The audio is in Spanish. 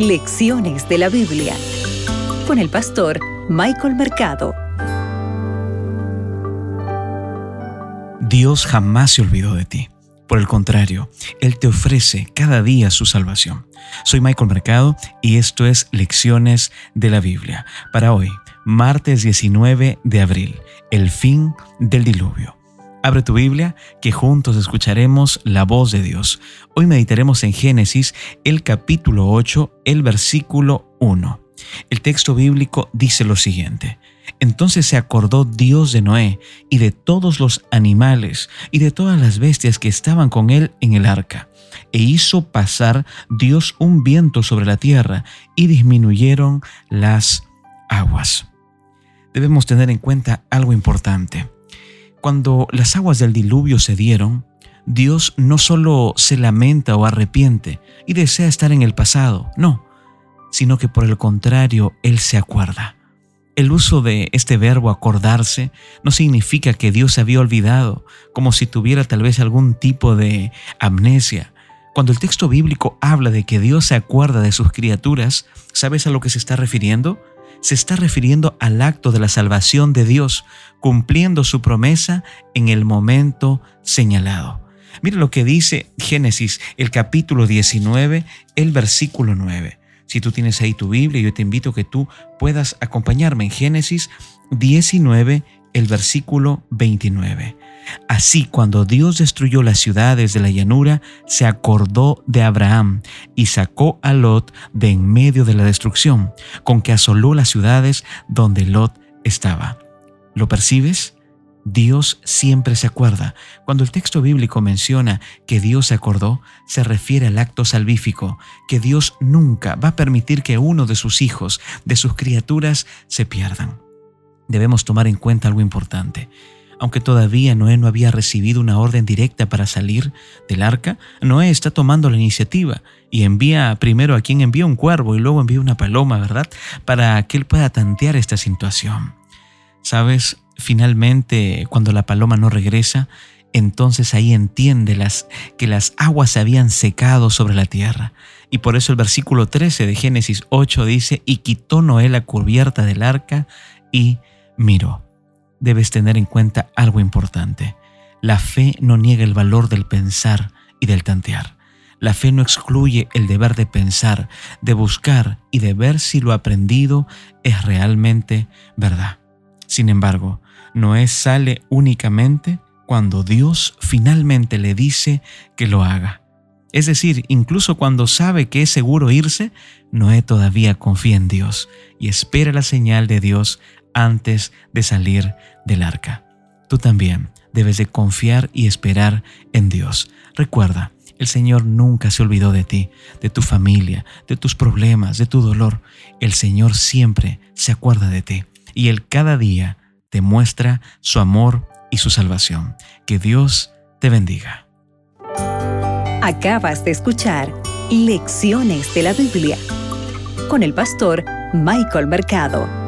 Lecciones de la Biblia con el pastor Michael Mercado. Dios jamás se olvidó de ti. Por el contrario, Él te ofrece cada día su salvación. Soy Michael Mercado y esto es Lecciones de la Biblia. Para hoy, martes 19 de abril, el fin del diluvio. Abre tu Biblia, que juntos escucharemos la voz de Dios. Hoy meditaremos en Génesis, el capítulo 8, el versículo 1. El texto bíblico dice lo siguiente. Entonces se acordó Dios de Noé y de todos los animales y de todas las bestias que estaban con él en el arca, e hizo pasar Dios un viento sobre la tierra y disminuyeron las aguas. Debemos tener en cuenta algo importante. Cuando las aguas del diluvio se dieron, Dios no solo se lamenta o arrepiente y desea estar en el pasado, no, sino que por el contrario, Él se acuerda. El uso de este verbo acordarse no significa que Dios se había olvidado, como si tuviera tal vez algún tipo de amnesia. Cuando el texto bíblico habla de que Dios se acuerda de sus criaturas, ¿sabes a lo que se está refiriendo? Se está refiriendo al acto de la salvación de Dios, cumpliendo su promesa en el momento señalado. Mira lo que dice Génesis, el capítulo 19, el versículo 9. Si tú tienes ahí tu Biblia, yo te invito a que tú puedas acompañarme en Génesis 19, el versículo 29. Así, cuando Dios destruyó las ciudades de la llanura, se acordó de Abraham y sacó a Lot de en medio de la destrucción, con que asoló las ciudades donde Lot estaba. ¿Lo percibes? Dios siempre se acuerda. Cuando el texto bíblico menciona que Dios se acordó, se refiere al acto salvífico, que Dios nunca va a permitir que uno de sus hijos, de sus criaturas, se pierdan. Debemos tomar en cuenta algo importante. Aunque todavía Noé no había recibido una orden directa para salir del arca, Noé está tomando la iniciativa y envía primero a quien envía un cuervo y luego envía una paloma, ¿verdad? Para que él pueda tantear esta situación. ¿Sabes? Finalmente, cuando la paloma no regresa, entonces ahí entiende las, que las aguas se habían secado sobre la tierra. Y por eso el versículo 13 de Génesis 8 dice, y quitó Noé la cubierta del arca y miró debes tener en cuenta algo importante. La fe no niega el valor del pensar y del tantear. La fe no excluye el deber de pensar, de buscar y de ver si lo aprendido es realmente verdad. Sin embargo, Noé sale únicamente cuando Dios finalmente le dice que lo haga. Es decir, incluso cuando sabe que es seguro irse, Noé todavía confía en Dios y espera la señal de Dios antes de salir del arca. Tú también debes de confiar y esperar en Dios. Recuerda, el Señor nunca se olvidó de ti, de tu familia, de tus problemas, de tu dolor. El Señor siempre se acuerda de ti y Él cada día te muestra su amor y su salvación. Que Dios te bendiga. Acabas de escuchar Lecciones de la Biblia con el pastor Michael Mercado.